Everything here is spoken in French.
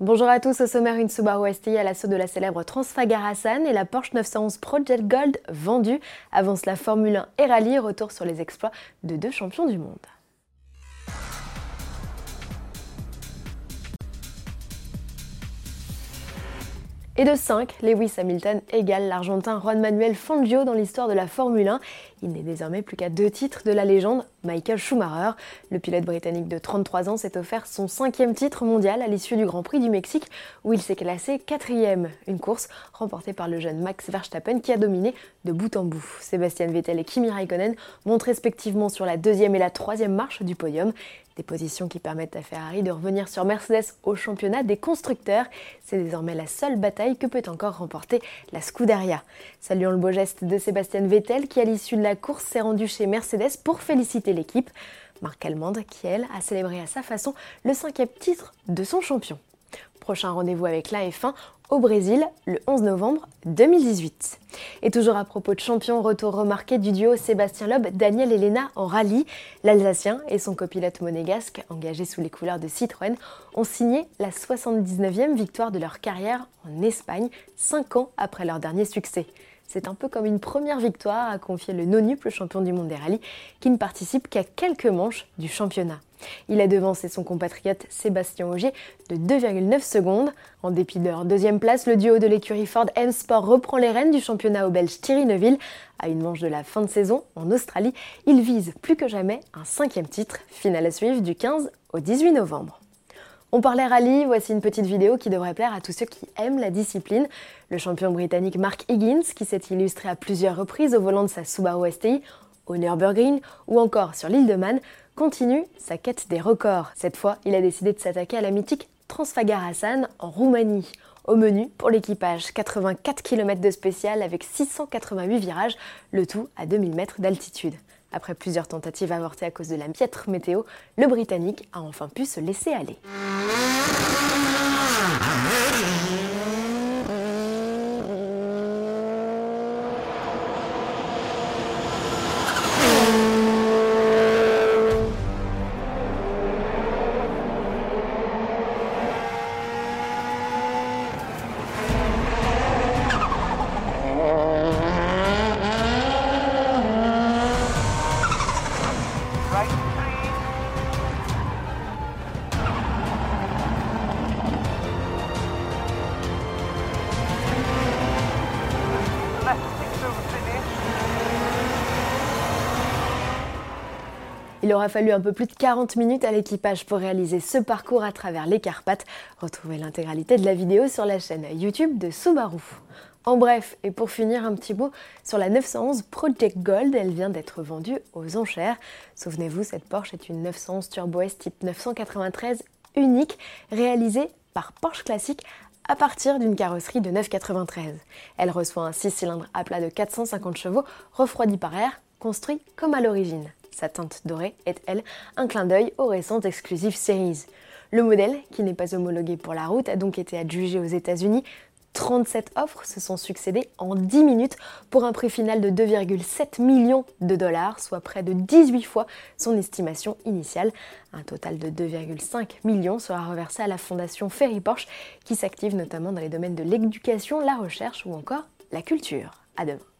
Bonjour à tous, au sommaire une Subaru STI à l'assaut de la célèbre Transfagar Hassan et la Porsche 911 Project Gold vendue. Avance la Formule 1 et Rallye, retour sur les exploits de deux champions du monde. Et de 5, Lewis Hamilton égale l'Argentin Juan Manuel Fangio dans l'histoire de la Formule 1. Il n'est désormais plus qu'à deux titres de la légende, Michael Schumacher. Le pilote britannique de 33 ans s'est offert son cinquième titre mondial à l'issue du Grand Prix du Mexique, où il s'est classé quatrième. Une course remportée par le jeune Max Verstappen qui a dominé de bout en bout. Sébastien Vettel et Kimi Raikkonen montent respectivement sur la deuxième et la troisième marche du podium. Des positions qui permettent à Ferrari de revenir sur Mercedes au championnat des constructeurs. C'est désormais la seule bataille que peut encore remporter la Scuderia. Saluons le beau geste de Sébastien Vettel qui, à l'issue de la course, s'est rendu chez Mercedes pour féliciter l'équipe. Marc Allemande qui, elle, a célébré à sa façon le cinquième titre de son champion. Prochain rendez-vous avec la F1 au Brésil le 11 novembre 2018. Et toujours à propos de champion, retour remarqué du duo Sébastien Loeb, Daniel Elena en rallye. L'Alsacien et son copilote monégasque, engagés sous les couleurs de Citroën, ont signé la 79e victoire de leur carrière en Espagne, 5 ans après leur dernier succès. C'est un peu comme une première victoire, a confié le Nonup, le champion du monde des rallyes, qui ne participe qu'à quelques manches du championnat. Il a devancé son compatriote Sébastien Auger de 2,9 secondes. En dépit de leur deuxième place, le duo de l'écurie Ford M Sport reprend les rênes du championnat au belge Thierry Neuville. À une manche de la fin de saison, en Australie, il vise plus que jamais un cinquième titre, finale à suivre du 15 au 18 novembre. On parlait rallye, voici une petite vidéo qui devrait plaire à tous ceux qui aiment la discipline. Le champion britannique Mark Higgins, qui s'est illustré à plusieurs reprises au volant de sa Subaru STI, au Nürburgring ou encore sur l'île de Man, continue sa quête des records. Cette fois, il a décidé de s'attaquer à la mythique Transfagar Hassan en Roumanie. Au menu, pour l'équipage, 84 km de spécial avec 688 virages, le tout à 2000 mètres d'altitude. Après plusieurs tentatives avortées à cause de la piètre météo, le Britannique a enfin pu se laisser aller. Il aura fallu un peu plus de 40 minutes à l'équipage pour réaliser ce parcours à travers les Carpates. Retrouvez l'intégralité de la vidéo sur la chaîne YouTube de Subaru. En bref, et pour finir un petit mot sur la 911 Project Gold, elle vient d'être vendue aux enchères. Souvenez-vous, cette Porsche est une 911 Turbo S type 993 unique, réalisée par Porsche Classic à partir d'une carrosserie de 993. Elle reçoit un 6 cylindres à plat de 450 chevaux, refroidi par air, construit comme à l'origine. Sa teinte dorée est, elle, un clin d'œil aux récentes Exclusive Series. Le modèle, qui n'est pas homologué pour la route, a donc été adjugé aux États-Unis. 37 offres se sont succédées en 10 minutes pour un prix final de 2,7 millions de dollars, soit près de 18 fois son estimation initiale. Un total de 2,5 millions sera reversé à la fondation Ferry Porsche qui s'active notamment dans les domaines de l'éducation, la recherche ou encore la culture. À demain.